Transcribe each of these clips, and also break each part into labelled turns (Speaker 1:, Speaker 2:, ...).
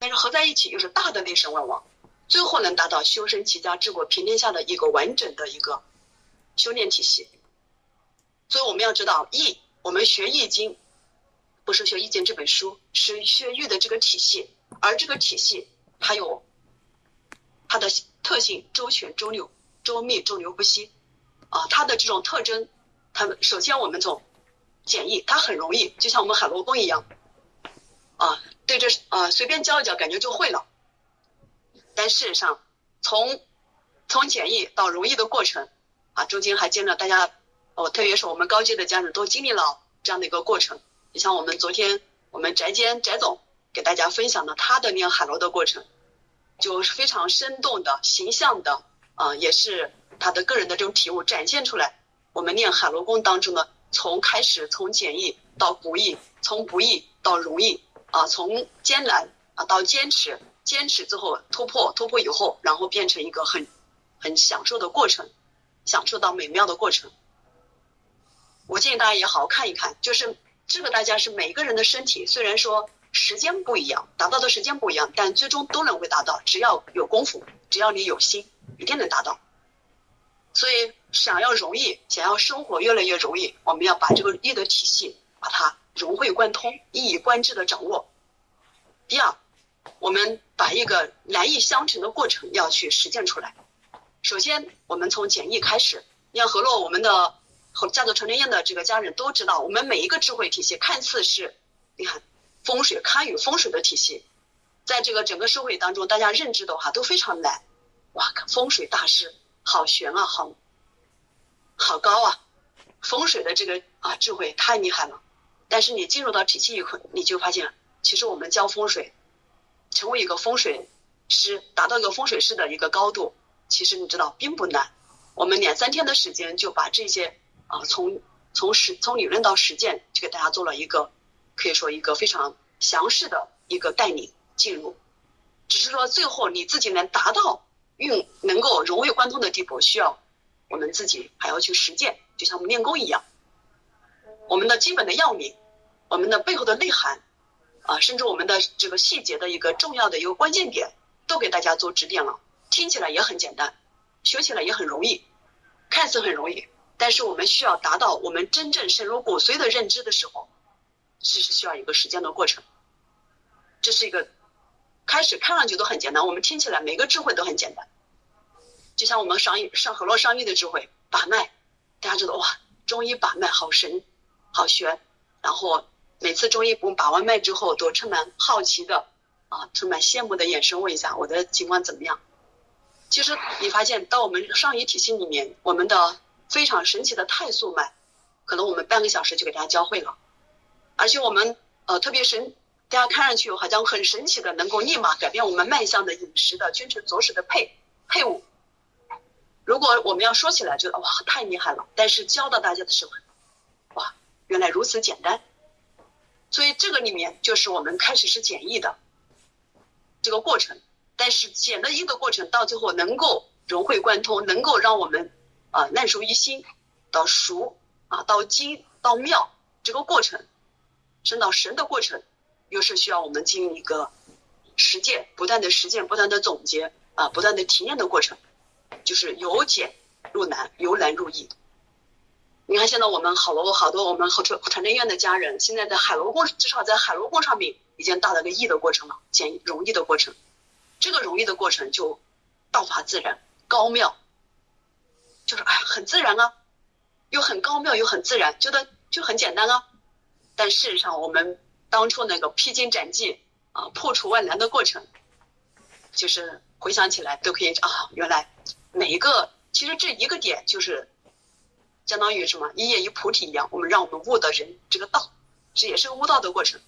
Speaker 1: 但是合在一起又是大的内圣外王，最后能达到修身齐家治国平天下的一个完整的一个修炼体系。所以我们要知道易，我们学易经不是学易经这本书，是学易的这个体系，而这个体系它有它的特性：周全、周六、周密、周流不息。啊，它的这种特征，它首先我们从简易，它很容易，就像我们海螺功一样，啊，对这啊随便教一教，感觉就会了。但事实上，从从简易到容易的过程，啊，中间还经历了大家，哦，特别是我们高阶的家人都经历了这样的一个过程。你像我们昨天我们翟坚翟总给大家分享的他的练海螺的过程，就是非常生动的、形象的，啊，也是。他的个人的这种体悟展现出来，我们练海螺功当中呢，从开始从简易到不易，从不易到容易啊，从艰难啊到坚持，坚持之后突破，突破以后，然后变成一个很很享受的过程，享受到美妙的过程。我建议大家也好好看一看，就是这个大家是每个人的身体，虽然说时间不一样，达到的时间不一样，但最终都能会达到，只要有功夫，只要你有心，一定能达到。所以，想要容易，想要生活越来越容易，我们要把这个易的体系把它融会贯通、一以贯之的掌握。第二，我们把一个难易相成的过程要去实践出来。首先，我们从简易开始。你看，何洛，我们的和家族传承宴的这个家人都知道，我们每一个智慧体系看似是，你看风水堪舆风水的体系，在这个整个社会当中，大家认知的话都非常难。哇，风水大师。好玄啊，好，好高啊！风水的这个啊智慧太厉害了。但是你进入到体系以后，你就发现，其实我们教风水，成为一个风水师，达到一个风水师的一个高度，其实你知道并不难。我们两三天的时间就把这些啊从从实从理论到实践，就给大家做了一个可以说一个非常详细的一个带领进入。只是说最后你自己能达到。运能够融会贯通的地步，需要我们自己还要去实践，就像我们练功一样。我们的基本的要领，我们的背后的内涵，啊，甚至我们的这个细节的一个重要的一个关键点，都给大家做指点了。听起来也很简单，学起来也很容易，看似很容易，但是我们需要达到我们真正深入骨髓的认知的时候，其实需要一个时间的过程。这是一个。开始看上去都很简单，我们听起来每个智慧都很简单，就像我们上医上河洛上医的智慧把脉，大家知道哇，中医把脉好神，好玄，然后每次中医我把完脉之后都充满好奇的啊，充满羡慕的眼神问一下我的情况怎么样。其实你发现到我们上医体系里面，我们的非常神奇的太素脉，可能我们半个小时就给大家教会了，而且我们呃特别神。大家看上去好像很神奇的，能够立马改变我们脉象的饮食的君臣佐使的配配伍。如果我们要说起来，觉得哇太厉害了，但是教到大家的时候，哇原来如此简单。所以这个里面就是我们开始是简易的这个过程，但是简的易的过程到最后能够融会贯通，能够让我们啊烂熟于心，到熟啊到精到妙这个过程，升到神的过程。又是需要我们进行一个实践，不断的实践，不断的总结啊，不断的提炼的过程，就是由简入难，由难入易。你看，现在我们好多好多我们和传传真院的家人，现在在海螺工，至少在海螺工上面已经到了个易的过程了，简容易的过程。这个容易的过程就道法自然，高妙，就是哎，很自然啊，又很高妙，又很自然，觉得就很简单啊。但事实上，我们。当初那个披荆斩棘啊，破除万难的过程，就是回想起来都可以啊，原来每一个其实这一个点就是相当于什么一叶一菩提一样，我们让我们悟的人这个道，这也是个悟道的过程。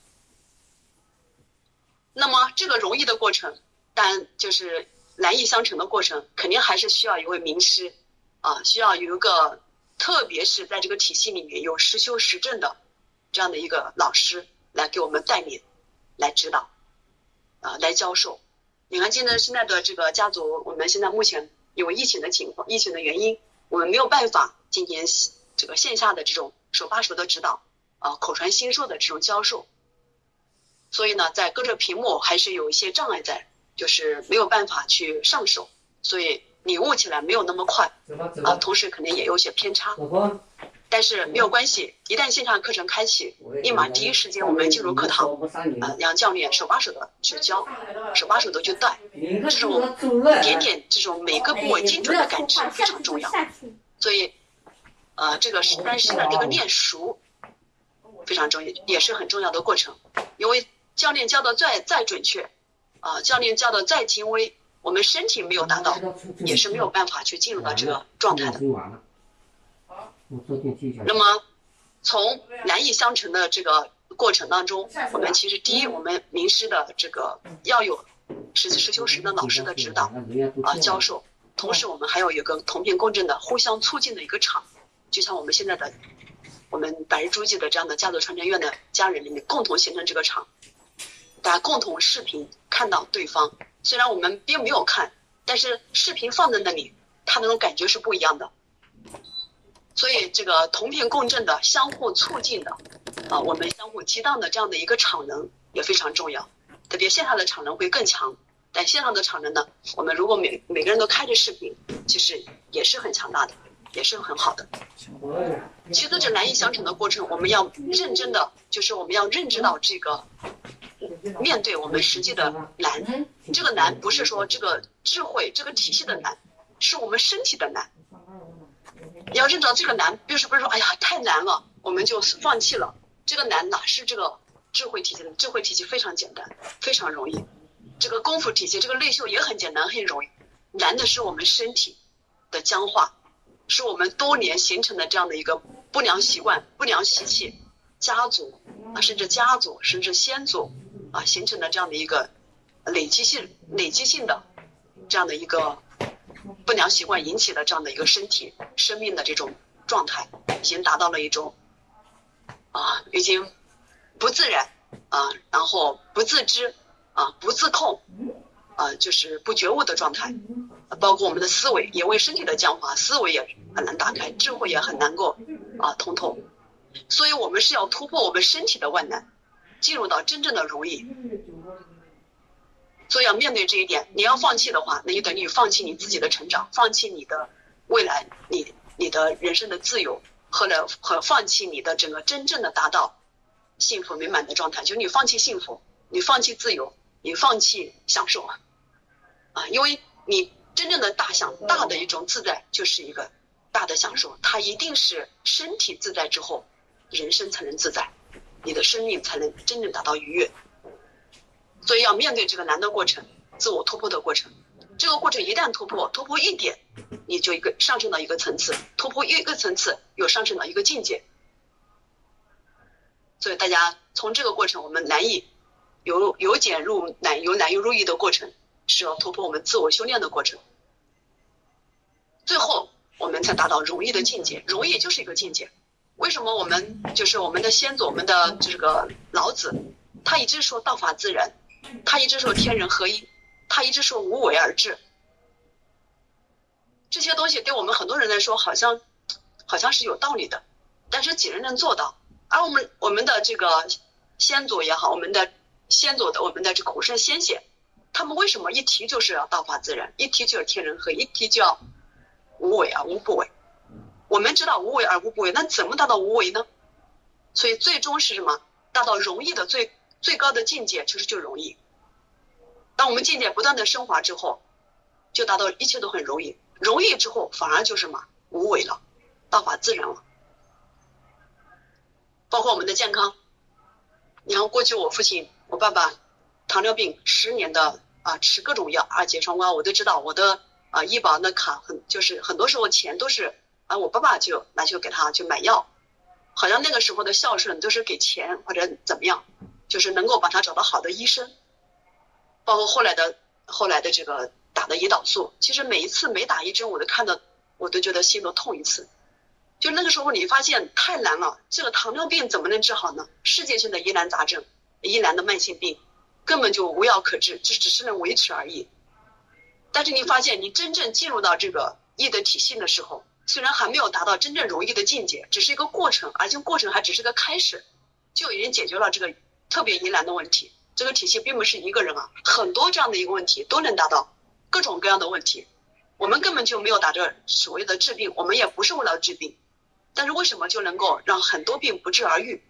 Speaker 1: 那么这个容易的过程，但就是难易相成的过程，肯定还是需要一位名师啊，需要有一个，特别是在这个体系里面有实修实证的这样的一个老师。来给我们带领，来指导，啊，来教授。你看，现在现在的这个家族，我们现在目前因为疫情的情况、疫情的原因，我们没有办法进行这个线下的这种手把手的指导，啊，口传心授的这种教授。所以呢，在隔着屏幕还是有一些障碍在，就是没有办法去上手，所以领悟起来没有那么快啊，同时肯定也有些偏差。但是没有关系，一旦线上课程开启，立马第一时间我们进入课堂，啊，让教练手把手的去教，手把手的去带，这种点点这种每个部位精准的感知非常重要。所以，呃，这个是但是呢，这个练熟非常重要，也是很重要的过程。因为教练教的再再准确，啊，教练教的再精微，我们身体没有达到，也是没有办法去进入到这个状态的。那么，从难易相成的这个过程当中，我们其实第一，我们名师的这个要有实实修实的老师的指导啊教授，同时我们还有一个同频共振的互相促进的一个场，就像我们现在的我们百日诸记的这样的家族传承院的家人里面共同形成这个场，大家共同视频看到对方，虽然我们并没有看，但是视频放在那里，他那种感觉是不一样的。所以，这个同频共振的、相互促进的，啊，我们相互激荡的这样的一个场能也非常重要。特别线上的场能会更强，但线上的场能呢，我们如果每每个人都开着视频，其实也是很强大的，也是很好的。其实这难易相成的过程，我们要认真的，就是我们要认知到这个，面对我们实际的难，这个难不是说这个智慧、这个体系的难，是我们身体的难。你要认到这个难，就是不是说哎呀太难了，我们就放弃了。这个难哪是这个智慧体系的？智慧体系非常简单，非常容易。这个功夫体系，这个内秀也很简单，很容易。难的是我们身体的僵化，是我们多年形成的这样的一个不良习惯、不良习气、家族啊，甚至家族，甚至先祖啊形成的这样的一个累积性、累积性的这样的一个。不良习惯引起的这样的一个身体生命的这种状态，已经达到了一种啊，已经不自然啊，然后不自知啊，不自控啊，就是不觉悟的状态。包括我们的思维，也为身体的僵化，思维也很难打开，智慧也很难够啊通透。所以我们是要突破我们身体的万难，进入到真正的如意。所以要面对这一点，你要放弃的话，那就等于放弃你自己的成长，放弃你的未来，你你的人生的自由，和了和放弃你的整个真正的达到幸福美满的状态，就是你放弃幸福，你放弃自由，你放弃享受啊，啊，因为你真正的大享大的一种自在，就是一个大的享受，它一定是身体自在之后，人生才能自在，你的生命才能真正达到愉悦。所以要面对这个难的过程，自我突破的过程。这个过程一旦突破，突破一点，你就一个上升到一个层次；突破一个层次，又上升到一个境界。所以大家从这个过程，我们难易由由简入难，由难又入易的过程，是要突破我们自我修炼的过程。最后，我们才达到容易的境界。容易就是一个境界。为什么我们就是我们的先祖，我们的这个老子，他一直说道法自然。他一直说天人合一，他一直说无为而治，这些东西对我们很多人来说好像好像是有道理的，但是几人能做到？而我们我们的这个先祖也好，我们的先祖的我们的这个古圣先贤，他们为什么一提就是要道法自然，一提就是天人合一，一提就要无为而无不为？我们知道无为而无不为，那怎么达到无为呢？所以最终是什么？达到容易的最。最高的境界其实就容易。当我们境界不断的升华之后，就达到一切都很容易。容易之后反而就什么无为了，道法自然了。包括我们的健康，你看过去我父亲、我爸爸糖尿病十年的啊吃各种药啊疥疮膏，我都知道我的啊医保那卡很就是很多时候钱都是啊我爸爸就拿去给他去买药，好像那个时候的孝顺都是给钱或者怎么样。就是能够把他找到好的医生，包括后来的后来的这个打的胰岛素，其实每一次每打一针，我都看到，我都觉得心都痛一次。就那个时候你发现太难了，这个糖尿病怎么能治好呢？世界性的疑难杂症，疑难的慢性病，根本就无药可治，就只是能维持而已。但是你发现你真正进入到这个医的体系的时候，虽然还没有达到真正容易的境界，只是一个过程，而且过程还只是个开始，就已经解决了这个。特别疑难的问题，这个体系并不是一个人啊，很多这样的一个问题都能达到各种各样的问题。我们根本就没有打着所谓的治病，我们也不是为了治病，但是为什么就能够让很多病不治而愈？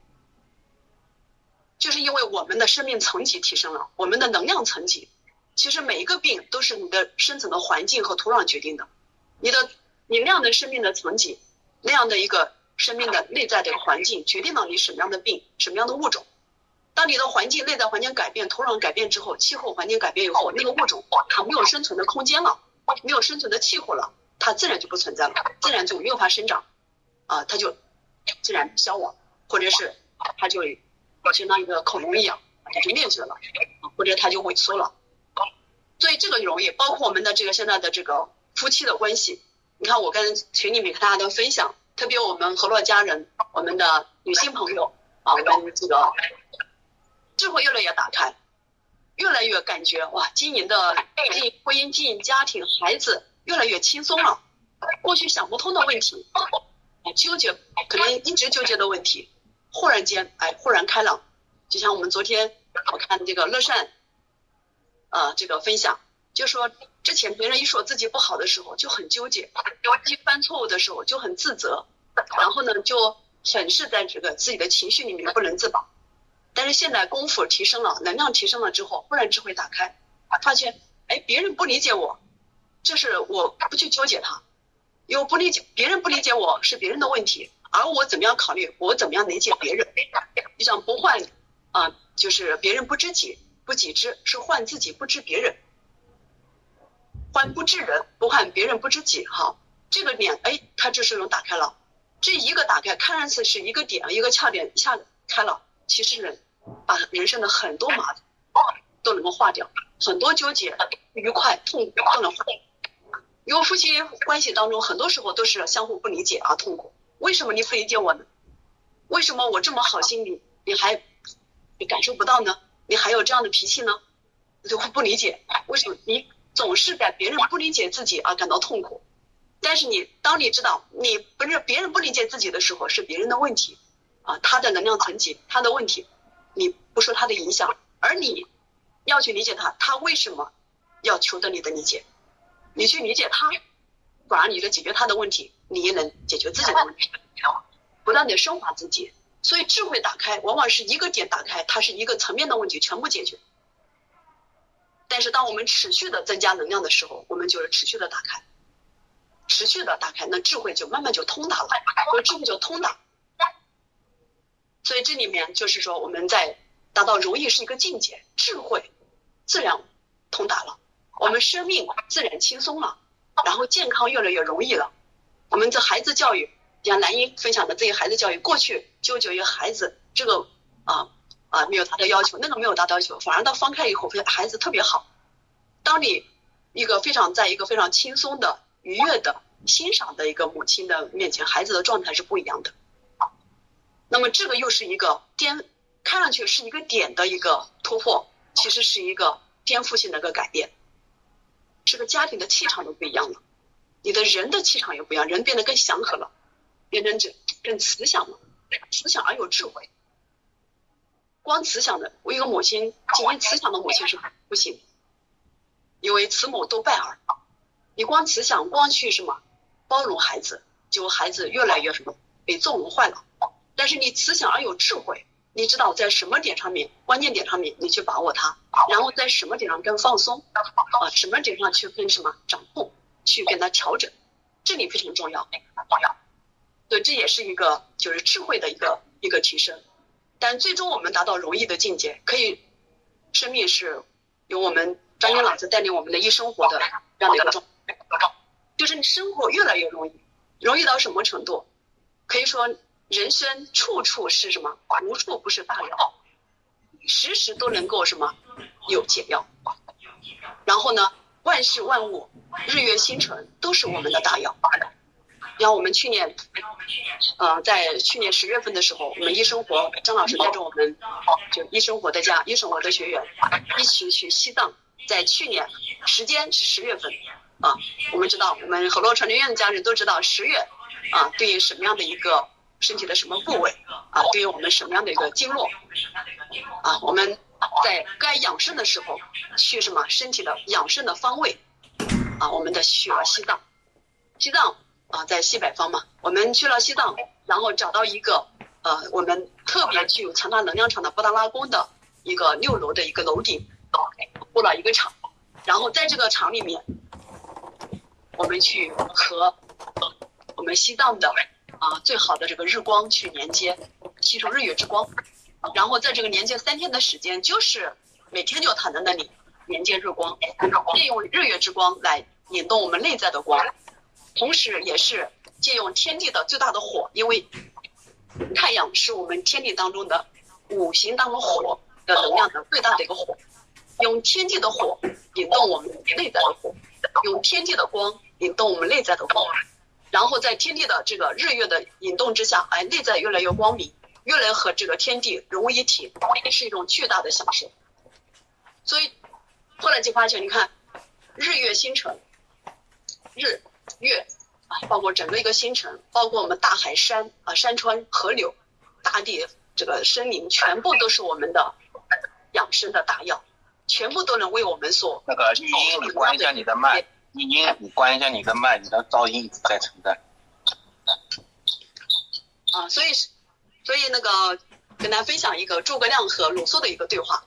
Speaker 1: 就是因为我们的生命层级提升了，我们的能量层级。其实每一个病都是你的生存的环境和土壤决定的，你的你那样的生命的层级，那样的一个生命的内在的环境，决定了你什么样的病，什么样的物种。当你的环境内在环境改变，土壤改变之后，气候环境改变以后，那个物种它没有生存的空间了，没有生存的气候了，它自然就不存在了，自然就没有法生长，啊，它就自然消亡，或者是它就相当于一个恐龙一样，它就灭绝了，或者它就萎缩了。所以这个容易，包括我们的这个现在的这个夫妻的关系。你看我跟群里面大家的分享，特别我们和乐家人，我们的女性朋友啊，我们这个智慧越来越打开，越来越感觉哇，经营的经营婚姻、经营家庭、孩子越来越轻松了。过去想不通的问题，纠结可能一直纠结的问题，忽然间哎豁然开朗。就像我们昨天我看这个乐善。呃，这个分享就说之前别人一说自己不好的时候就很纠结，一犯错误的时候就很自责，然后呢就很是在这个自己的情绪里面不能自拔。但是现在功夫提升了，能量提升了之后，忽然智慧打开，发现哎，别人不理解我，这是我不去纠结他，因为不理解别人不理解我是别人的问题，而我怎么样考虑，我怎么样理解别人，就像不换啊，就是别人不知己。不己知是患自己不知别人，患不知人不患别人不知己。哈，这个点哎，它这是能打开了，这一个打开，看上去是一个点一个窍点一下子开了，其实人把人生的很多麻烦都能够化掉，很多纠结、愉快、痛苦都能化掉。因为夫妻关系当中，很多时候都是相互不理解而痛苦。为什么你不理解我呢？为什么我这么好心，你你还你感受不到呢？你还有这样的脾气呢？就会不理解为什么你总是在别人不理解自己而感到痛苦。但是你当你知道你不是别人不理解自己的时候，是别人的问题啊，他的能量层级，他的问题，你不受他的影响，而你要去理解他，他为什么要求得你的理解？你去理解他，反而你的解决他的问题，你也能解决自己的问题，不断的升华自己。所以智慧打开，往往是一个点打开，它是一个层面的问题全部解决。但是当我们持续的增加能量的时候，我们就是持续的打开，持续的打开，那智慧就慢慢就通达了，智慧就通达。所以这里面就是说，我们在达到容易是一个境界，智慧自然通达了，我们生命自然轻松了，然后健康越来越容易了。我们的孩子教育。像兰英分享的这些孩子教育，过去纠结于孩子这个啊啊没有达到要求，那个没有达到要求，反而到放开以后，孩子特别好。当你一个非常在一个非常轻松的、愉悦的、欣赏的一个母亲的面前，孩子的状态是不一样的。那么这个又是一个颠，看上去是一个点的一个突破，其实是一个颠覆性的一个改变，这个家庭的气场都不一样了，你的人的气场也不一样，人变得更祥和了。变成这更慈祥了，慈祥而有智慧。光慈祥的，我一个母亲，仅仅慈祥的母亲是不行，因为慈母多败儿。你光慈祥，光去什么包容孩子，就孩子越来越什么被纵容坏了。但是你慈祥而有智慧，你知道在什么点上面，关键点上面你去把握它，然后在什么点上更放松啊，什么点上去跟什么掌控，去跟它调整，这里非常重要，重要。对，这也是一个就是智慧的一个一个提升，但最终我们达到容易的境界，可以生命是由我们张英老师带领我们的一生活的这样的一个状态，就是你生活越来越容易，容易到什么程度？可以说人生处处是什么？无处不是大药，时时都能够什么有解药。然后呢，万事万物、日月星辰都是我们的大药。然后我们去年，呃，在去年十月份的时候，我们一生活张老师带着我们，就一生活的家、一生活的学员一起去西藏。在去年时间是十月份，啊，我们知道我们和洛传承院的家人都知道十月啊对应什么样的一个身体的什么部位啊对于我们什么样的一个经络啊我们在该养生的时候去什么身体的养生的方位啊，我们的去了西藏，西藏啊在西北方嘛，我们去了西藏，然后找到一个呃我们特别具有强大能量场的布达拉宫的一个六楼的一个楼顶，布了一个场，然后在这个场里面，我们去和我们西藏的啊最好的这个日光去连接，吸收日月之光。然后在这个连接三天的时间，就是每天就躺在那里连接日光，利用日月之光来引动我们内在的光，同时也是借用天地的最大的火，因为太阳是我们天地当中的五行当中火的能量的最大的一个火，用天地的火引动我们内在的火，用天地的光引动我们内在的光，然后在天地的这个日月的引动之下，哎，内在越来越光明。越来和这个天地融为一体，是一种巨大的享受。所以后来就发现，你看日月星辰，日月啊，包括整个一个星辰，包括我们大海山啊、山川河流、大地这个森林，全部都是我们的养生的大药，全部都能为我们所。
Speaker 2: 那个你关一下你的麦。你你，你关一下你的麦，你的噪音一直在存在。
Speaker 1: 啊，所以是所以那个跟大家分享一个诸葛亮和鲁肃的一个对话，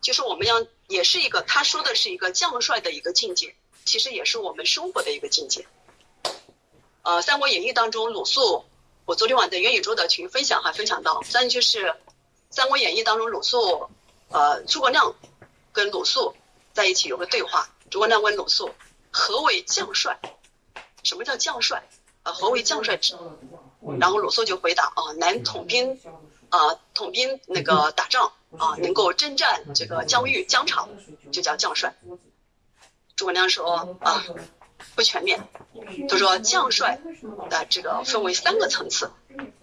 Speaker 1: 就是我们要也是一个他说的是一个将帅的一个境界，其实也是我们生活的一个境界。呃，《三国演义》当中鲁肃，我昨天晚在元宇宙的群分享还分享到，再就是《三国演义》当中鲁肃，呃，诸葛亮跟鲁肃在一起有个对话，诸葛亮问鲁肃何为将帅？什么叫将帅？呃，何为将帅之？然后鲁肃就回答啊，能统兵，啊统兵那个打仗啊，能够征战这个疆域疆场，就叫将帅。诸葛亮说啊，不全面。他说将帅的这个分为三个层次，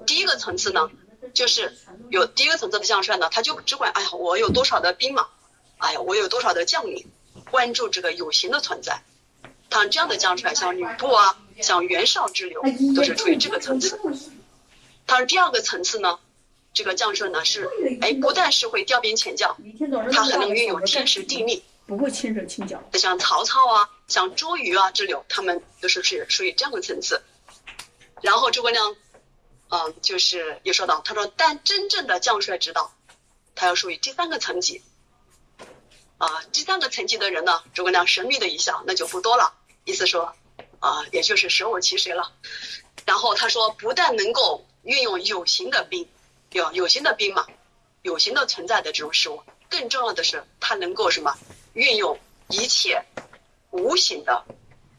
Speaker 1: 第一个层次呢，就是有第一个层次的将帅呢，他就只管哎呀，我有多少的兵马，哎呀，我有多少的将领，关注这个有形的存在。像这样的将帅，像吕布啊。像袁绍之流都是处于这个层次。他说第二个层次呢，这个将帅呢是，哎，不但是会调兵遣将，他还能运用天时地利，
Speaker 3: 不会轻手轻脚。
Speaker 1: 像曹操啊，像周瑜啊之流，他们都是是属于这样的层次。然后诸葛亮，嗯，就是又说到，他说，但真正的将帅之道，他要属于第三个层级。啊，第三个层级的人呢，诸葛亮神秘的一笑，那就不多了，意思说。啊，也就是舍我其谁了。然后他说，不但能够运用有形的兵，有有形的兵马，有形的存在的这种事物，更重要的是，他能够什么？运用一切无形的，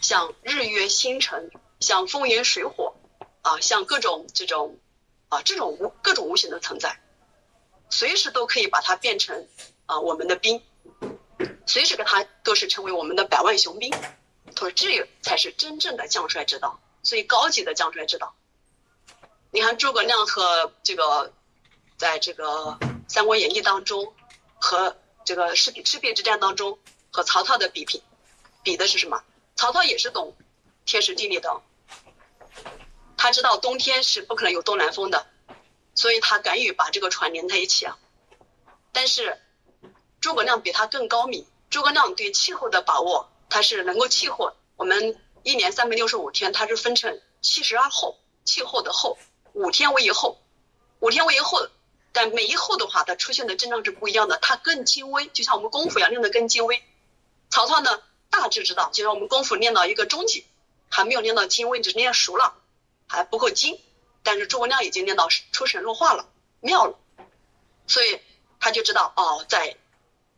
Speaker 1: 像日月星辰，像风云水火，啊，像各种这种啊这种无各种无形的存在，随时都可以把它变成啊我们的兵，随时给它都是成为我们的百万雄兵。他说：“这才是真正的将帅之道，最高级的将帅之道。你看诸葛亮和这个，在这个《三国演义》当中，和这个赤赤壁之战当中，和曹操的比拼，比的是什么？曹操也是懂天时地利的，他知道冬天是不可能有东南风的，所以他敢于把这个船连在一起啊。但是诸葛亮比他更高明，诸葛亮对气候的把握。”它是能够气候，我们一年三百六十五天，它是分成七十二候，气候的候，五天为一候，五天为一候，但每一候的话，它出现的症状是不一样的，它更精微，就像我们功夫一样练得更精微。曹操呢，大致知道，就像我们功夫练到一个中级，还没有练到精微，只是练熟了，还不够精。但是诸葛亮已经练到出神入化了，妙了，所以他就知道哦，在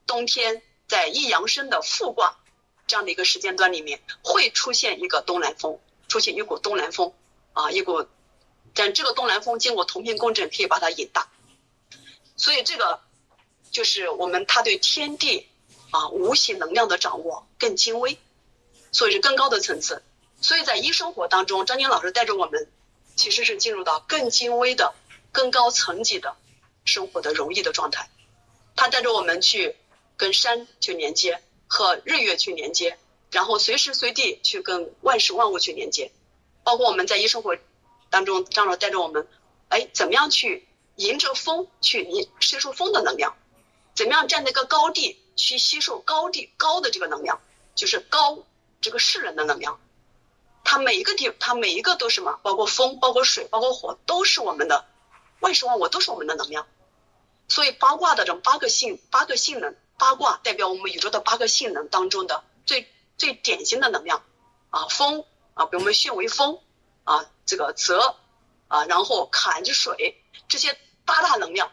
Speaker 1: 冬天，在易阳生的复卦。这样的一个时间段里面，会出现一个东南风，出现一股东南风，啊，一股，但这个东南风经过同频共振，可以把它引大，所以这个就是我们他对天地啊无形能量的掌握更精微，所以是更高的层次。所以在医生活当中，张晶老师带着我们，其实是进入到更精微的、更高层级的生活的容易的状态。他带着我们去跟山去连接。和日月去连接，然后随时随地去跟万事万物去连接，包括我们在一生活当中，张老带着我们，哎，怎么样去迎着风去迎吸收风的能量，怎么样站在一个高地去吸收高地高的这个能量，就是高这个世人的能量。它每一个地，它每一个都是什么？包括风，包括水，包括火，都是我们的万事万物，都是我们的能量。所以八卦的这八个性，八个性能，八卦代表我们宇宙的八个性能当中的最最典型的能量啊，风啊，比如我们血为风啊，这个泽啊，然后坎之水，这些八大能量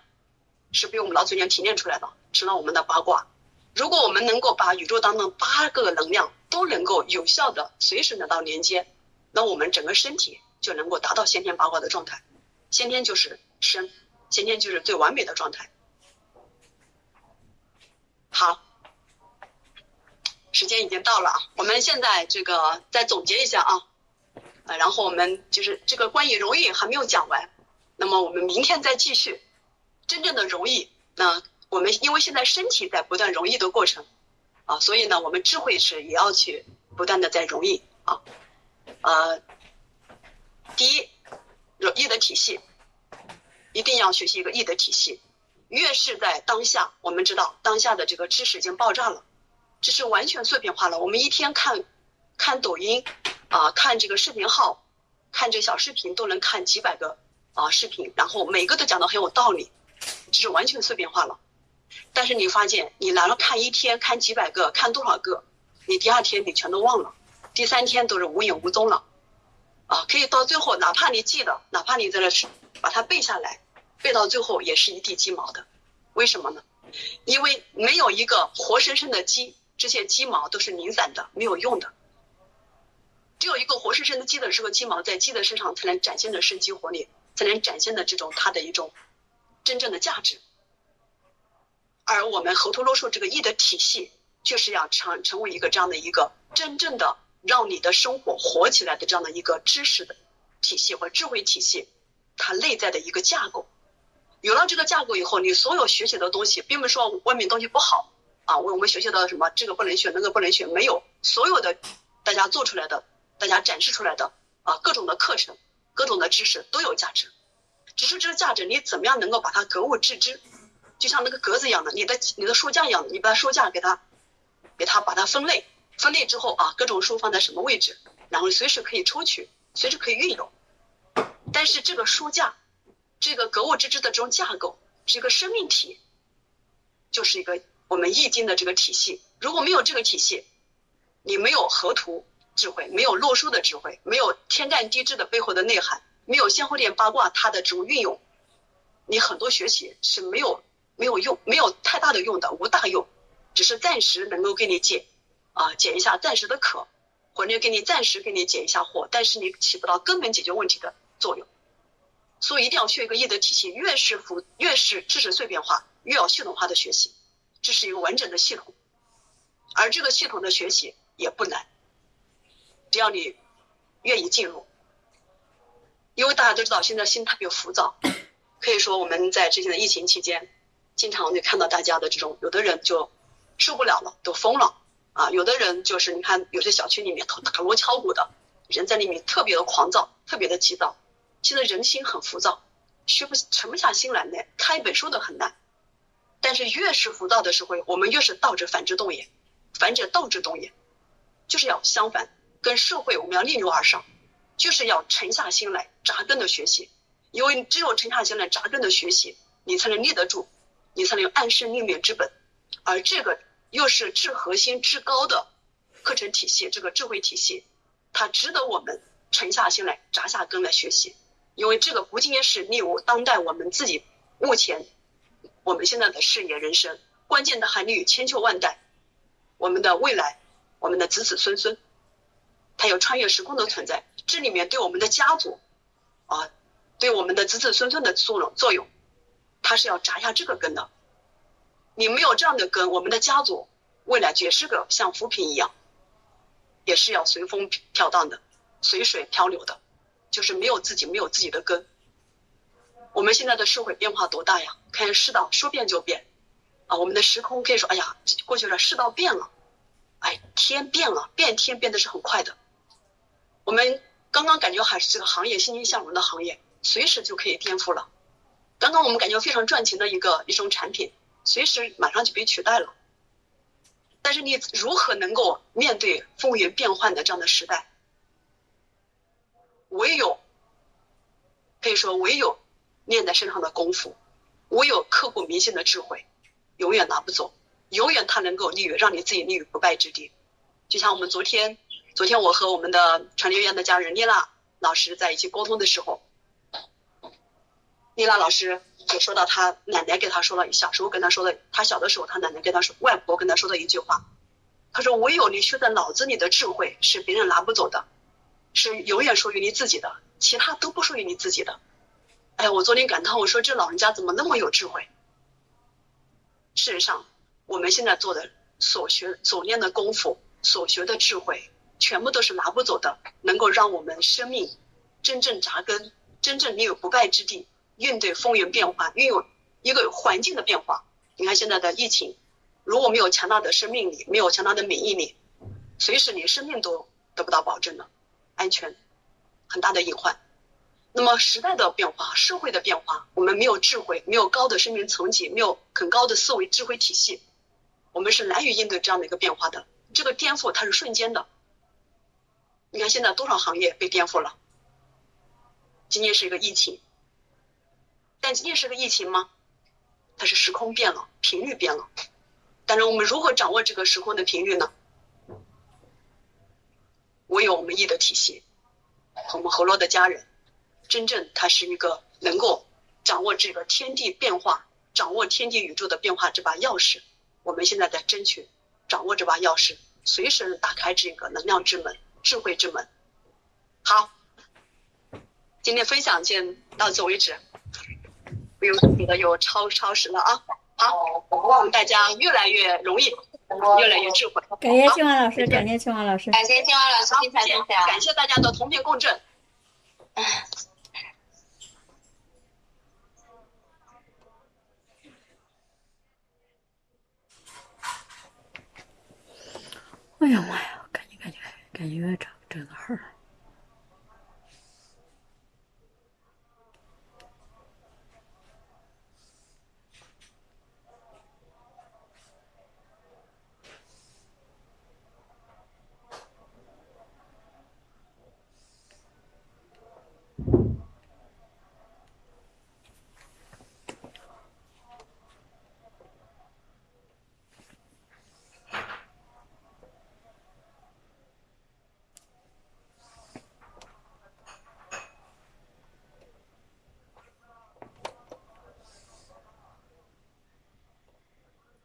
Speaker 1: 是被我们老祖先提炼出来的，成了我们的八卦。如果我们能够把宇宙当中八个能量都能够有效的随时得到连接，那我们整个身体就能够达到先天八卦的状态。先天就是生，先天就是最完美的状态。好，时间已经到了啊，我们现在这个再总结一下啊，呃，然后我们就是这个关于容易还没有讲完，那么我们明天再继续真正的容易那。我们因为现在身体在不断容易的过程，啊，所以呢，我们智慧是也要去不断的在容易啊，呃，第一，容易的体系，一定要学习一个易的体系。越是在当下，我们知道当下的这个知识已经爆炸了，知识完全碎片化了。我们一天看，看抖音，啊，看这个视频号，看这小视频都能看几百个啊视频，然后每个都讲的很有道理，这是完全碎片化了。但是你发现，你来了看一天，看几百个，看多少个，你第二天你全都忘了，第三天都是无影无踪了，啊，可以到最后，哪怕你记得，哪怕你在那把它背下来，背到最后也是一地鸡毛的，为什么呢？因为没有一个活生生的鸡，这些鸡毛都是零散的，没有用的，只有一个活生生的鸡的这个鸡毛，在鸡的身上才能展现的生机活力，才能展现的这种它的一种真正的价值。而我们河图洛书这个易的体系，就是要成成为一个这样的一个真正的让你的生活活起来的这样的一个知识的体系和智慧体系，它内在的一个架构。有了这个架构以后，你所有学习的东西，并不是说外面东西不好啊，我我们学习的什么这个不能学，那个不能学，没有，所有的大家做出来的，大家展示出来的啊，各种的课程，各种的知识都有价值，只是这个价值你怎么样能够把它格物致知。就像那个格子一样的，你的你的书架一样的，你把书架给它，给它把它分类，分类之后啊，各种书放在什么位置，然后随时可以抽取，随时可以运用。但是这个书架，这个格物致知的这种架构，是一个生命体，就是一个我们易经的这个体系。如果没有这个体系，你没有河图智慧，没有洛书的智慧，没有天干地支的背后的内涵，没有先后殿八卦它的这种运用，你很多学习是没有。没有用，没有太大的用的，无大用，只是暂时能够给你解，啊，解一下暂时的渴，或者给你暂时给你解一下惑，但是你起不到根本解决问题的作用。所以一定要学一个易德体系，越是复，越是知识碎片化，越要系统化的学习，这是一个完整的系统。而这个系统的学习也不难，只要你愿意进入。因为大家都知道现在心特别浮躁，可以说我们在之前的疫情期间。经常就看到大家的这种，有的人就受不了了，都疯了啊！有的人就是你看，有些小区里面打锣敲鼓的人在里面特别的狂躁，特别的急躁。现在人心很浮躁，学不沉不下心来呢，看一本书都很难。但是越是浮躁的时候，我们越是道者反之动也，反者道之动也，就是要相反，跟社会我们要逆流而上，就是要沉下心来扎根的学习，因为只有沉下心来扎根的学习，你才能立得住。你才能有安身立命之本，而这个又是至核心、至高的课程体系，这个智慧体系，它值得我们沉下心来、扎下根来学习。因为这个不仅仅是利于当代我们自己目前我们现在的事业、人生，关键的还利于千秋万代，我们的未来、我们的子子孙孙，它有穿越时空的存在。这里面对我们的家族啊，对我们的子子孙孙的作用作用。他是要扎下这个根的，你没有这样的根，我们的家族未来也是个像浮萍一样，也是要随风飘荡的，随水漂流的，就是没有自己没有自己的根。我们现在的社会变化多大呀？看世道说变就变，啊，我们的时空可以说，哎呀，过去了，世道变了，哎，天变了，变天变得是很快的。我们刚刚感觉还是这个行业欣欣向荣的行业，随时就可以颠覆了。刚刚我们感觉非常赚钱的一个一种产品，随时马上就被取代了。但是你如何能够面对风云变幻的这样的时代？唯有可以说唯有练在身上的功夫，唯有刻骨铭心的智慧，永远拿不走，永远它能够立于让你自己立于不败之地。就像我们昨天，昨天我和我们的传留院的家人妮娜老师在一起沟通的时候，妮娜老师就说到她奶奶给她说了小时候跟她说的，她小的时候她奶奶跟她说，外婆跟她说的一句话，她说唯有你学在脑子里的智慧是别人拿不走的。是永远属于你自己的，其他都不属于你自己的。哎，我昨天感叹，我说这老人家怎么那么有智慧？事实上，我们现在做的所学所练的功夫，所学的智慧，全部都是拿不走的，能够让我们生命真正扎根，真正立有不败之地，应对风云变化，运用一个环境的变化。你看现在的疫情，如果没有强大的生命力，没有强大的免疫力，随时连生命都得不到保证了。安全很大的隐患。那么时代的变化，社会的变化，我们没有智慧，没有高的生命层级，没有很高的思维智慧体系，我们是难以应对这样的一个变化的。这个颠覆它是瞬间的。你看现在多少行业被颠覆了？今年是一个疫情，但仅仅是个疫情吗？它是时空变了，频率变了。但是我们如何掌握这个时空的频率呢？唯有我们易的体系，我们河洛的家人，真正他是一个能够掌握这个天地变化、掌握天地宇宙的变化这把钥匙。我们现在在争取掌握这把钥匙，随时打开这个能量之门、智慧之门。好，今天分享先到此为止，不用觉得又超超时了啊！好，我们大家越来越容易。越来越智慧。
Speaker 3: 感谢清华老师，感谢清华老师，
Speaker 4: 感谢清华老师精彩分享，
Speaker 1: 感谢大家的同频共振。
Speaker 3: 哎呀妈呀！感觉感觉感觉越长整个号。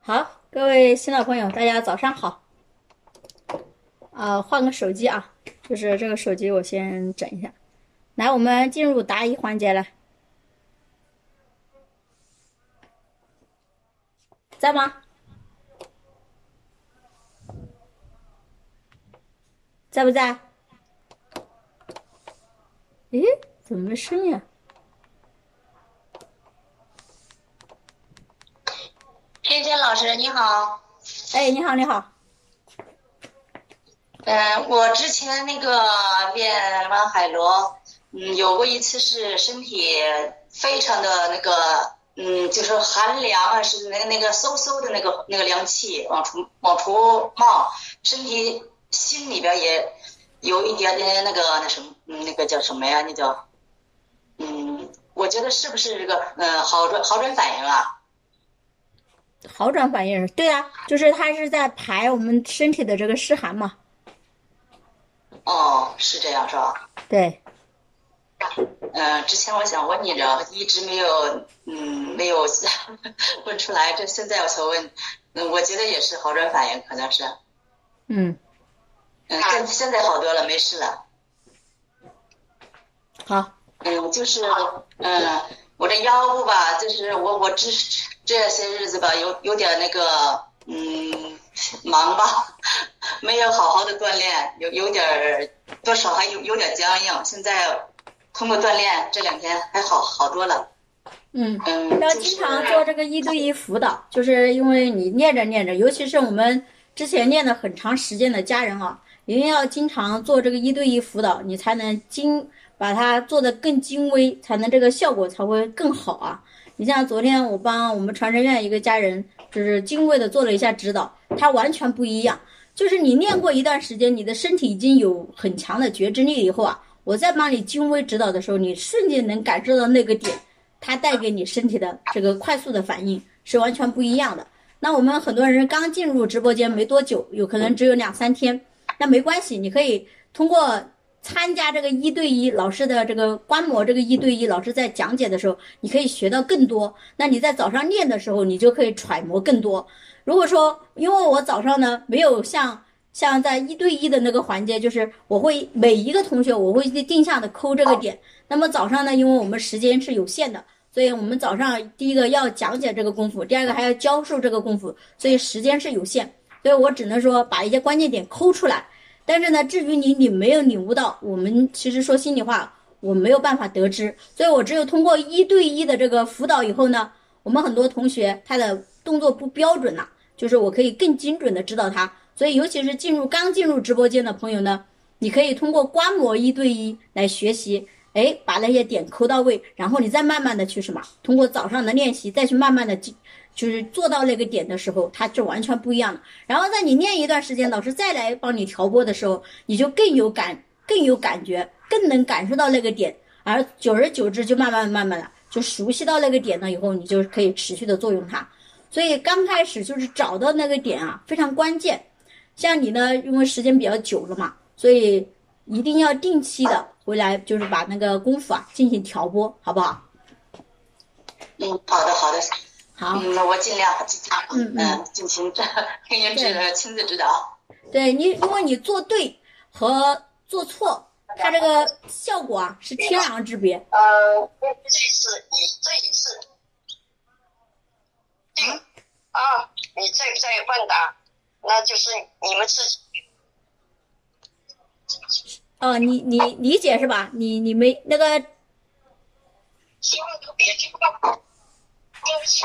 Speaker 3: 好，各位新老朋友，大家早上好。啊，换个手机啊，就是这个手机，我先整一下。来，我们进入答疑环节了，在吗？在不在？咦，怎么没声音？
Speaker 4: 天天老师你好，
Speaker 3: 哎，你好，你好。
Speaker 4: 嗯，我之前那个练完海螺，嗯，有过一次是身体非常的那个，嗯，就是寒凉啊，是那个那个嗖嗖的那个那个凉气往出往出冒，身体心里边也有一点点那个那什么，嗯，那个叫什么呀？那叫，嗯，我觉得是不是这个嗯好转好转反应啊？
Speaker 3: 好转反应，对啊，就是它是在排我们身体的这个湿寒嘛。
Speaker 4: 哦，是这样是吧？
Speaker 3: 对。
Speaker 4: 嗯，之前我想问你着，一直没有，嗯，没有 问出来，这现在我想问，嗯，我觉得也是好转反应，可能是。
Speaker 3: 嗯。
Speaker 4: 嗯，现现在好多了，没事了。
Speaker 3: 好。
Speaker 4: 嗯，就是，嗯，我这腰部吧，就是我我这这些日子吧，有有点那个，嗯，忙吧，没有好好的锻炼，有有点多少还有有点僵硬。现在通过锻炼，这两天还好好多了。
Speaker 3: 嗯嗯，要经常做这个一对一辅导，就是因为你练着练着，尤其是我们之前练了很长时间的家人啊，一定要经常做这个一对一辅导，你才能精把它做的更精微，才能这个效果才会更好啊。你像昨天我帮我们传承院一个家人，就是精微的做了一下指导，他完全不一样。就是你练过一段时间，你的身体已经有很强的觉知力以后啊，我再帮你精微指导的时候，你瞬间能感受到那个点，它带给你身体的这个快速的反应是完全不一样的。那我们很多人刚进入直播间没多久，有可能只有两三天，那没关系，你可以通过。参加这个一对一老师的这个观摩，这个一对一老师在讲解的时候，你可以学到更多。那你在早上练的时候，你就可以揣摩更多。如果说，因为我早上呢没有像像在一对一的那个环节，就是我会每一个同学我会定向的抠这个点。那么早上呢，因为我们时间是有限的，所以我们早上第一个要讲解这个功夫，第二个还要教授这个功夫，所以时间是有限，所以我只能说把一些关键点抠出来。但是呢，至于你你没有领悟到，我们其实说心里话，我没有办法得知，所以我只有通过一对一的这个辅导以后呢，我们很多同学他的动作不标准了，就是我可以更精准的指导他。所以尤其是进入刚进入直播间的朋友呢，你可以通过观摩一对一来学习，哎，把那些点抠到位，然后你再慢慢的去什么，通过早上的练习再去慢慢的进。就是做到那个点的时候，它就完全不一样了。然后在你练一段时间，老师再来帮你调拨的时候，你就更有感、更有感觉、更能感受到那个点。而久而久之，就慢慢慢慢的就熟悉到那个点了以后，你就可以持续的作用它。所以刚开始就是找到那个点啊，非常关键。像你呢，因为时间比较久了嘛，所以一定要定期的回来，就是把那个功夫啊进行调拨，好不好？
Speaker 4: 嗯，好的，好的。
Speaker 3: 好，
Speaker 4: 嗯，我尽量尽量嗯进行这给您指亲自指导。
Speaker 3: 对你，因为你做对和做错，它这个效果啊是天壤之别。
Speaker 5: 呃，这次你这一次，嗯啊，你在不在问答？那就是你们自己。
Speaker 3: 哦，你你理解是吧？你你没那个。
Speaker 5: 希望都别听到。对不起。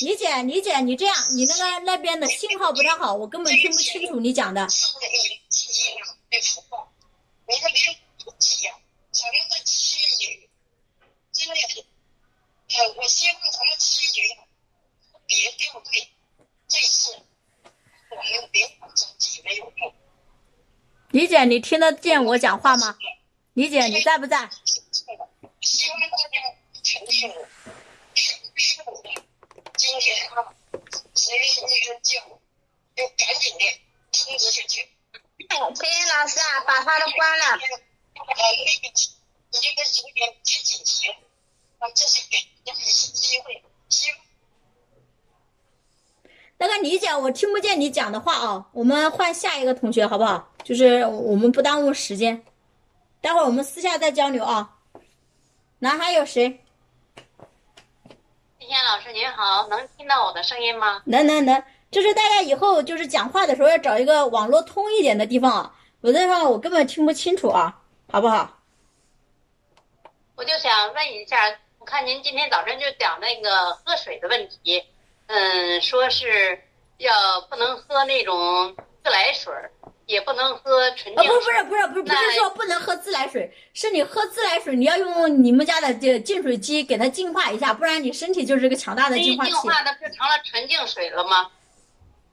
Speaker 3: 李姐，李姐，你这样，你那个那边的信号不太好，我根本听不清楚你讲的。李姐，你听得见我讲话吗？李姐，你在不在？
Speaker 5: 希望大家肯定是我的。今天啊，谁那个叫，就赶紧的通知下去。
Speaker 4: 陈岩老师啊，把话都关了。呃，
Speaker 5: 那个你这个有点太紧急，啊，这是给一次机会，希望。
Speaker 3: 那个李姐，我听不见你讲的话啊，我们换下一个同学好不好？就是我们不耽误时间，待会儿我们私下再交流啊。那还有谁？
Speaker 6: 天老师您好，能听到我的声音吗？
Speaker 3: 能能能，就是大家以后就是讲话的时候要找一个网络通一点的地方啊，有的话我根本听不清楚啊，好不好？
Speaker 6: 我就想问一下，我看您今天早晨就讲那个喝水的问题，嗯，说是要不能喝那种自来水儿。也不能喝纯净水。
Speaker 3: 不不是不是不是不是说不能喝自来水，是你喝自来水，你要用你们家的这净水机给它净化一下，不然你身体就是个强大的净化器。
Speaker 6: 净化的就成了纯净水了吗？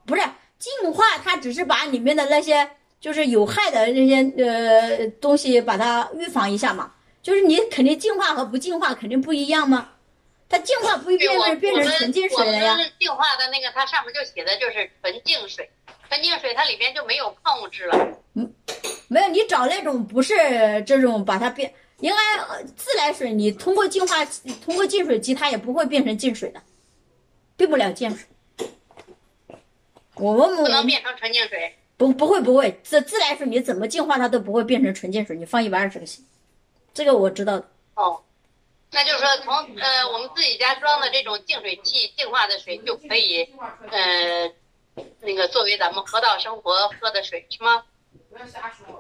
Speaker 3: 不是净化，它只是把里面的那些就是有害的那些呃东西把它预防一下嘛。就是你肯定净化和不净化肯定不一样吗？它净化不会变成变成纯净水了呀？
Speaker 6: 净化的那个它上面就写的就是纯净水。纯净水它里边就没有矿物质了。嗯，
Speaker 3: 没有，你找那种不是这种把它变，应该自来水，你通过净化，通过净水机，它也不会变成净水的，变不了净水。我们
Speaker 6: 不能变成纯净水。
Speaker 3: 不，不会，不会。自自来水你怎么净化它都不会变成纯净水，你放一百二十个心，这个我知道的。
Speaker 6: 哦，那就是说从呃我们自己家装的这种净水器净化的水就可以呃那个作为咱们河道生活喝的水是吗？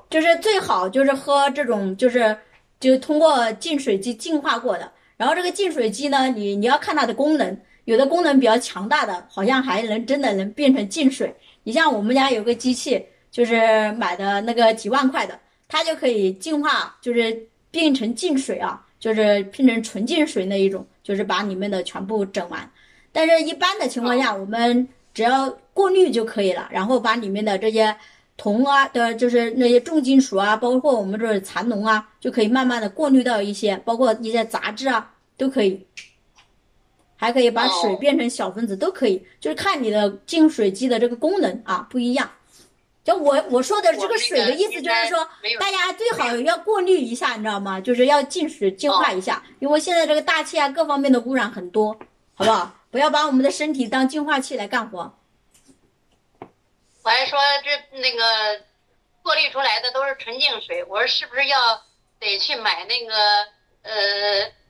Speaker 3: 就是最好就是喝这种就是就通过净水机净化过的。然后这个净水机呢，你你要看它的功能，有的功能比较强大的，好像还能真的能变成净水。你像我们家有个机器，就是买的那个几万块的，它就可以净化，就是变成净水啊，就是变成纯净水那一种，就是把里面的全部整完。但是，一般的情况下，我们只要过滤就可以了，然后把里面的这些铜啊的，就是那些重金属啊，包括我们这残脓啊，就可以慢慢的过滤到一些，包括一些杂质啊，都可以。还可以把水变成小分子，都可以，就是看你的净水机的这个功能啊不一样。就我我说的这个水的意思，就是说大家最好要过滤一下，你知道吗？就是要净水净化一下，因为现在这个大气啊各方面的污染很多，好不好？不要把我们的身体当净化器来干活。
Speaker 6: 我还说这那个过滤出来的都是纯净水，我说是不是要得去买那个呃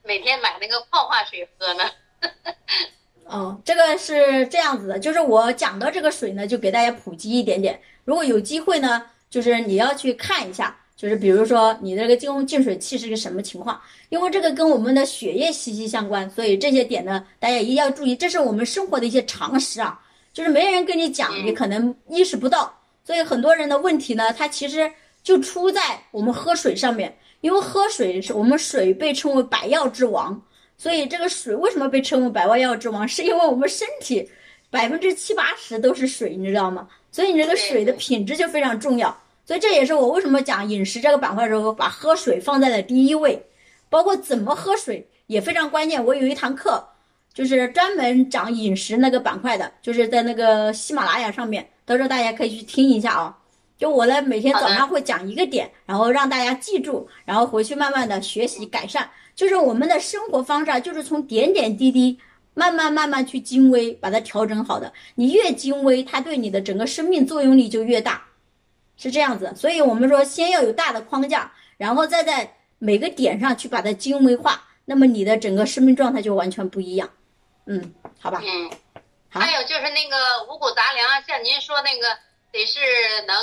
Speaker 6: 每天买那个矿化水喝呢？
Speaker 3: 哦，这个是这样子的，就是我讲到这个水呢，就给大家普及一点点。如果有机会呢，就是你要去看一下，就是比如说你这个净净水器是个什么情况，因为这个跟我们的血液息息相关，所以这些点呢，大家一定要注意，这是我们生活的一些常识啊，就是没人跟你讲，你可能意识不到。所以很多人的问题呢，它其实就出在我们喝水上面，因为喝水是我们水被称为百药之王。所以这个水为什么被称为百万药之王？是因为我们身体百分之七八十都是水，你知道吗？所以你这个水的品质就非常重要。所以这也是我为什么讲饮食这个板块的时候，把喝水放在了第一位，包括怎么喝水也非常关键。我有一堂课，就是专门讲饮食那个板块的，就是在那个喜马拉雅上面，到时候大家可以去听一下啊。就我呢，每天早上会讲一个点，然后让大家记住，然后回去慢慢的学习改善。就是我们的生活方式啊，就是从点点滴滴，慢慢慢慢去精微，把它调整好的。你越精微，它对你的整个生命作用力就越大，是这样子。所以我们说，先要有大的框架，然后再在每个点上去把它精微化，那么你的整个生命状态就完全不一样。嗯，好吧。
Speaker 6: 嗯。还有就是那个五谷杂粮，像您说那个，得是能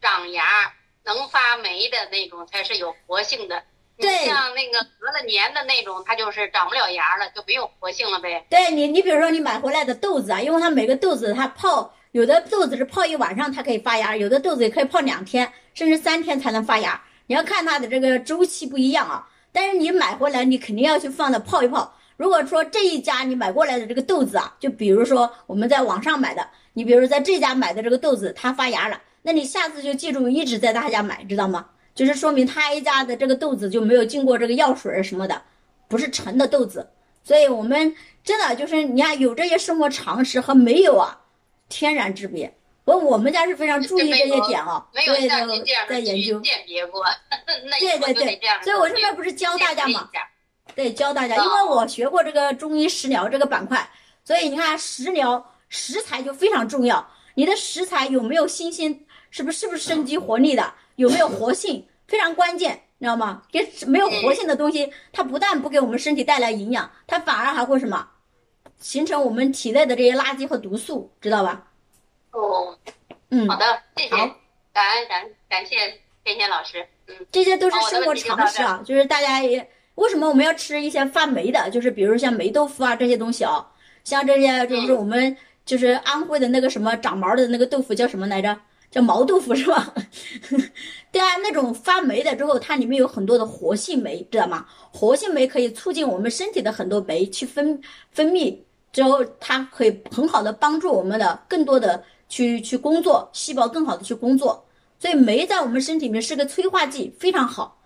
Speaker 6: 长芽、能发霉的那种，才是有活性的。
Speaker 3: 对，
Speaker 6: 像那个隔了年的那种，它就是长不了芽了，就没有活性了呗。
Speaker 3: 对你，你比如说你买回来的豆子啊，因为它每个豆子它泡，有的豆子是泡一晚上它可以发芽，有的豆子也可以泡两天甚至三天才能发芽。你要看它的这个周期不一样啊。但是你买回来，你肯定要去放着泡一泡。如果说这一家你买过来的这个豆子啊，就比如说我们在网上买的，你比如在这家买的这个豆子它发芽了，那你下次就记住一直在他家买，知道吗？就是说明他一家的这个豆子就没有经过这个药水什么的，不是陈的豆子，所以我们真的就是你看有这些生活常识和没有啊，天壤之别。我我们家是非常注意这些点啊，所以
Speaker 6: 就
Speaker 3: 在研究。
Speaker 6: 鉴别过，
Speaker 3: 对对对，所以我这边不是教大家嘛，对教大家，因为我学过这个中医食疗这个板块，所以你看食疗食材就非常重要，你的食材有没有新鲜，是不是是不是生机活力的？有没有活性非常关键，你知道吗？给没有活性的东西，它不但不给我们身体带来营养，它反而还会什么，形成我们体内的这些垃圾和毒素，知道吧？
Speaker 6: 哦，嗯，好的，谢谢，感恩感感谢天天老师，嗯，
Speaker 3: 这些都是生活常识啊，就是大家也为什么我们要吃一些发霉的，就是比如像霉豆腐啊这些东西啊，像这些就是我们就是安徽的那个什么长毛的那个豆腐叫什么来着？叫毛豆腐 是吧？对啊，那种发霉的之后，它里面有很多的活性酶，知道吗？活性酶可以促进我们身体的很多酶去分分泌，之后它可以很好的帮助我们的更多的去去工作，细胞更好的去工作。所以酶在我们身体里面是个催化剂，非常好。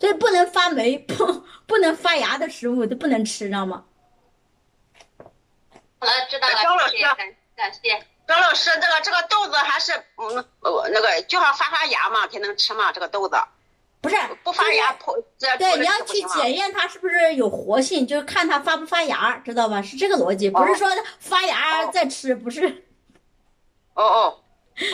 Speaker 3: 所以不能发霉、不 不能发芽的食物都不能吃，知道吗？
Speaker 6: 好了，知道了，谢谢，感谢。
Speaker 5: 张老师，这个这个豆子还是嗯，那个就要发发芽嘛，才能吃嘛。这个豆子
Speaker 3: 不是
Speaker 5: 不发芽，
Speaker 3: 对，你要去检验它是不是有活性，就是看它发不发芽，知道吧？是这个逻辑，不是说发芽再吃，不是。
Speaker 5: 哦哦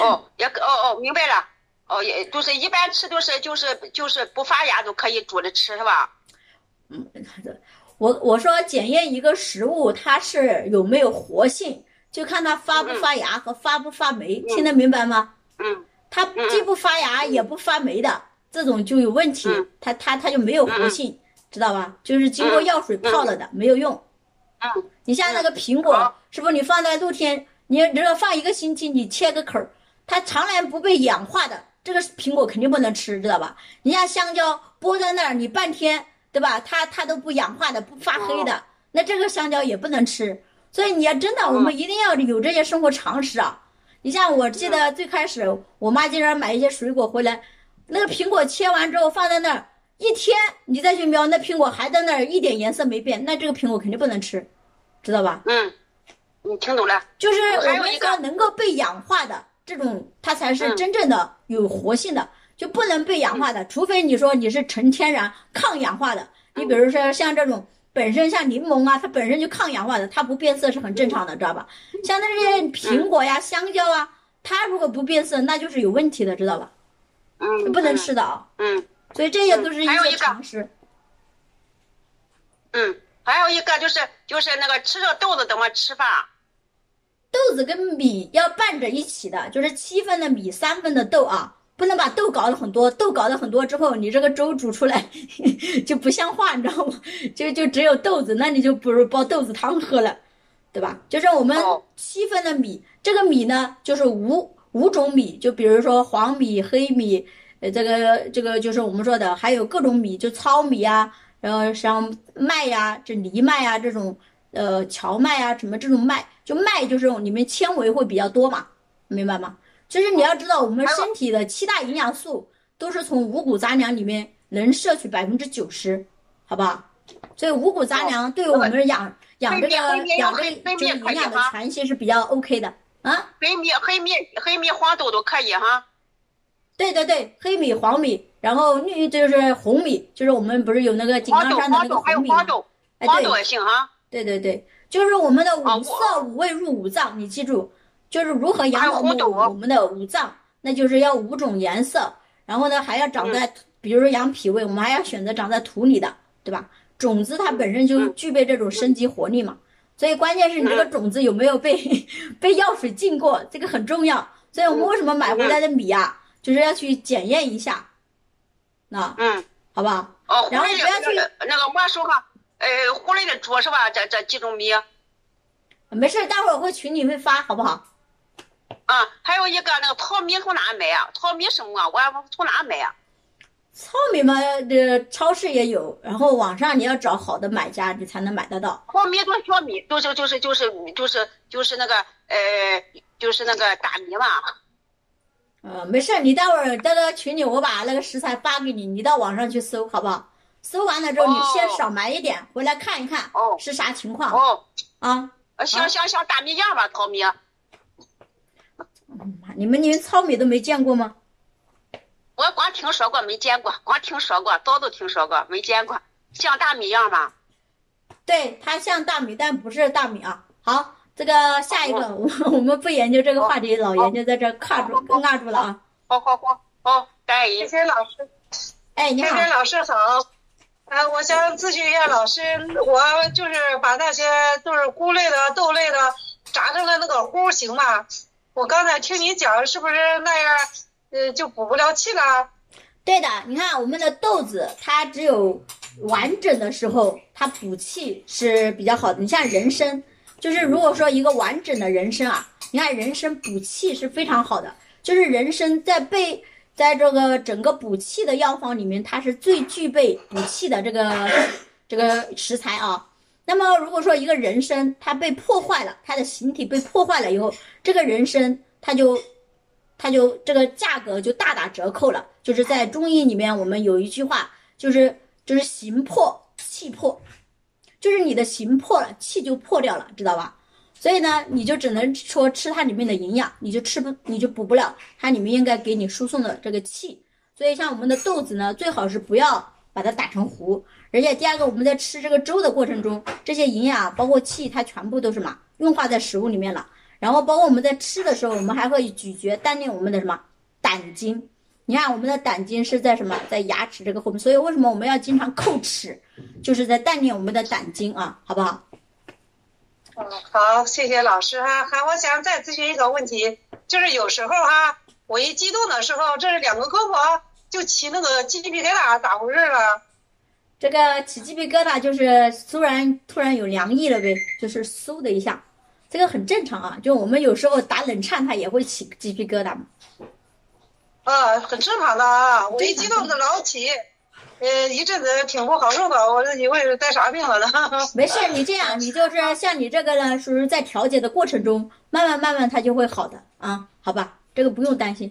Speaker 5: 哦，也哦哦，明白了。哦，也就是一般吃都是就是就是不发芽就可以煮着吃，是吧？
Speaker 3: 嗯我我说检验一个食物它是有没有活性，就看它发不发芽和发不发霉，听得明白吗？
Speaker 1: 嗯
Speaker 3: 它既不发芽也不发霉的这种就有问题
Speaker 1: 嗯，
Speaker 3: 它它它就没有活性，知道吧？就是经过药水泡了的，没有用。
Speaker 1: 嗯
Speaker 3: 你像那个苹果，是不是你放在露天，你只要放一个星期，你切个口儿，它常年不被氧化的，这个苹果肯定不能吃，知道吧？你像香蕉剥在那儿，你半天，对吧？它它都不氧化的，不发黑的，那这个香蕉也不能吃。所以你要真的，我们一定要有这些生活常识啊。你像我记得最开始，我妈经常买一些水果回来，那个苹果切完之后放在那儿一天，你再去瞄，那苹果还在那儿，一点颜色没变，那这个苹果肯定不能吃，知道吧？
Speaker 1: 嗯，你听懂了？
Speaker 3: 就是我们说能够被氧化的这种，它才是
Speaker 1: 嗯
Speaker 3: 真正的有活性的，就不能被氧化的，除非你说你是纯天然抗氧化的。你比如说像这种本身像柠檬啊，它本身就抗氧化的，它不变色是很正常的，知道吧？像那些苹果呀、香蕉啊，它如果不变色，那就是有问题的，知道吧？
Speaker 1: 嗯，
Speaker 3: 不能吃的啊。
Speaker 1: 嗯。
Speaker 3: 所以这些都是一些常识。
Speaker 1: 嗯，还有一个就是就是那个吃着豆子怎么吃法？
Speaker 3: 豆子跟米要拌着一起的，就是七分的米，三分的豆啊，不能把豆搞得很多，豆搞得很多之后，你这个粥煮出来 就不像话，你知道吗？就就只有豆子，那你就不如煲豆子汤喝了，对吧？就是我们
Speaker 1: 哦
Speaker 3: 七分的米，这个米呢就是五五种米，就比如说黄米、黑米，呃，这个这个就是我们说的，还有各种米，就糙米啊，然后像麦呀、这藜麦呀这种，呃，荞麦啊，什么这种麦，就麦就是里面纤维会比较多嘛，明白吗？就是你要知道，我们身体的七大营养素都是从五谷杂粮里面能摄取百分之九十，好不好？所以五谷杂粮对我们养养这个养这
Speaker 1: 黑面
Speaker 3: 就是营养的
Speaker 1: 可以哈
Speaker 3: 传系是比较 OK 的啊。
Speaker 1: 黑米、黑米、黑米、黄豆都可以哈。
Speaker 3: 对对对，黑米、黄米，然后绿就是红米，就是我们不是有那个井、冈山的那个红米吗
Speaker 1: 黄？豆，
Speaker 3: 哎，
Speaker 1: 黄豆也行哈。
Speaker 3: 对对对，就是我们的
Speaker 1: 啊
Speaker 3: 五色五味入五脏，你记住，就是如何养好我们我们的五脏，那就是要五种颜色，然后呢还要长
Speaker 1: 嗯
Speaker 3: 在，比如说养脾胃，我们还要选择长在土里的，对吧？种子它本身就
Speaker 1: 嗯
Speaker 3: 具备这种生机活力嘛，所以关键是你这个种子有没有被 被药水浸过，这个很重要。所以我们为什么买回来的米啊，就是要去检验一下，那
Speaker 1: 嗯，
Speaker 3: 好不好？
Speaker 1: 哦，
Speaker 3: 然后不要去
Speaker 1: 那个我说哈，呃，湖南的猪是吧？这这几种米啊，
Speaker 3: 没事，待会儿我会群里面发，好不好？
Speaker 1: 啊还有一个那个糙米从哪买啊？糙米什么啊？我从哪买啊？
Speaker 3: 糙米嘛，这超市也有，然后网上你要找好的买家，你才能买得到。
Speaker 1: 糙米跟小米就是就是就是就是就是那个呃就是那个大米嘛。
Speaker 3: 呃，没事，你待会儿那个群里我把那个食材发给你，你到网上去搜，好不好？搜完了之后，你先
Speaker 1: 哦
Speaker 3: 少买一点，回来看一看
Speaker 1: 哦
Speaker 3: 是啥情况
Speaker 1: 哦，
Speaker 3: 啊。
Speaker 1: 呃像像像大米样吧，糙米。
Speaker 3: 你们连糙米都没见过吗？
Speaker 1: 我光听说过，没见过，光听说过，早都听说过，没见过，像大米样吗？
Speaker 3: 对，它像大米，但不是大米啊。好，这个下一个，我 我们不研究这个话题，老研究在这儿卡住尴尬住了啊。
Speaker 1: 好好好好，大姨
Speaker 5: 谢，谢老师，
Speaker 3: 哎，你好，
Speaker 5: 谢谢老师好。呃，我想咨询一下老师，我就是把那些就是菇类的、豆类的炸成了那个糊，行吗？我刚才听你讲，是不是那样，呃，就补不了气了？
Speaker 3: 对的，你看我们的豆子，它只有完整的时候，它补气是比较好的。你像人参，就是如果说一个完整的人参啊，你看人参补气是非常好的，就是人参在被在这个整个补气的药方里面，它是最具备补气的这个这个食材啊。那么如果说一个人参它被破坏了，它的形体被破坏了以后，这个人参它就它就这个价格就大打折扣了。就是在中医里面，我们有一句话，就是就是形破气破，就是你的形破了，气就破掉了，知道吧？所以呢，你就只能说吃它里面的营养，你就吃不，你就补不了它里面应该给你输送的这个气。所以像我们的豆子呢，最好是不要把它打成糊。而且第二个，我们在吃这个粥的过程中，这些营养包括气，它全部都是什么运化在食物里面了。然后包括我们在吃的时候，我们还会咀嚼、锻炼我们的什么胆经。你看我们的胆经是在什么？在牙齿这个后面，所以为什么我们要经常叩齿？就是在锻炼我们的胆经啊，好不好？
Speaker 5: 嗯，好，谢谢老师哈。还我想再咨询一个问题，就是有时候哈，我一激动的时候，这是两个胳膊就起那个鸡皮疙瘩，咋回事了？
Speaker 3: 这个起鸡皮疙瘩就是突然突然有凉意了呗，就是嗖的一下，这个很正常啊。就我们有时候打冷颤，它也会起鸡皮疙瘩嘛。
Speaker 5: 啊，很正常的啊，我一激动就老起，呃，一阵子挺不好受的，我以为是得啥病了呢。
Speaker 3: 没事，你这样，你就是像你这个呢，属于在调节的过程中，慢慢慢慢它就会好的啊，好吧，这个不用担心。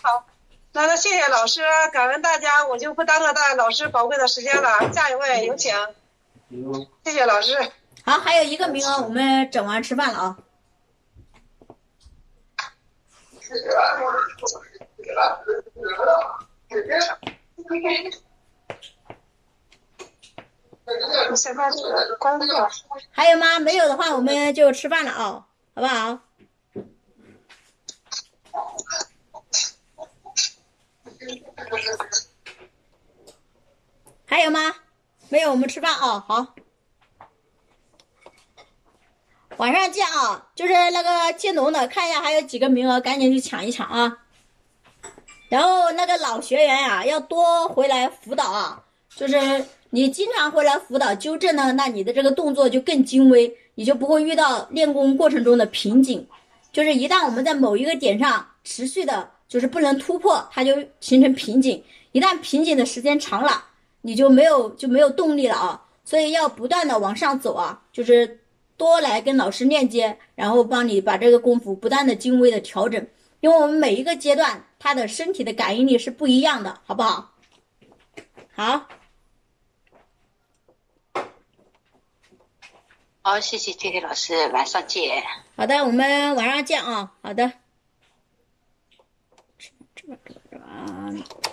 Speaker 5: 好，那那谢谢老师，感恩大家，我就不耽搁大老师宝贵的时间了，下一位有请。谢谢老师。
Speaker 3: 好，还有一个名额，我们整完吃饭了啊。
Speaker 5: 现在工作，
Speaker 3: 还有吗？没有的话，我们就吃饭了啊，好不好？还有吗？没有，我们吃饭啊，好。晚上见啊！就是那个建农的，看一下还有几个名额，赶紧去抢一抢啊！然后那个老学员呀、要多回来辅导啊，就是你经常回来辅导纠正呢，那你的这个动作就更精微，你就不会遇到练功过程中的瓶颈。就是一旦我们在某一个点上持续的，就是不能突破，它就形成瓶颈。一旦瓶颈的时间长了，你就没有就没有动力了啊！所以要不断的往上走啊，就是多来跟老师链接，然后帮你把这个功夫不断的精微的调整。因为我们每一个阶段，他的身体的感应力是不一样的，好不好？好，
Speaker 7: 好，谢谢天天老师，晚上见。
Speaker 3: 好的，我们晚上见啊！好的，吃吧吃吧吃吧吃吧。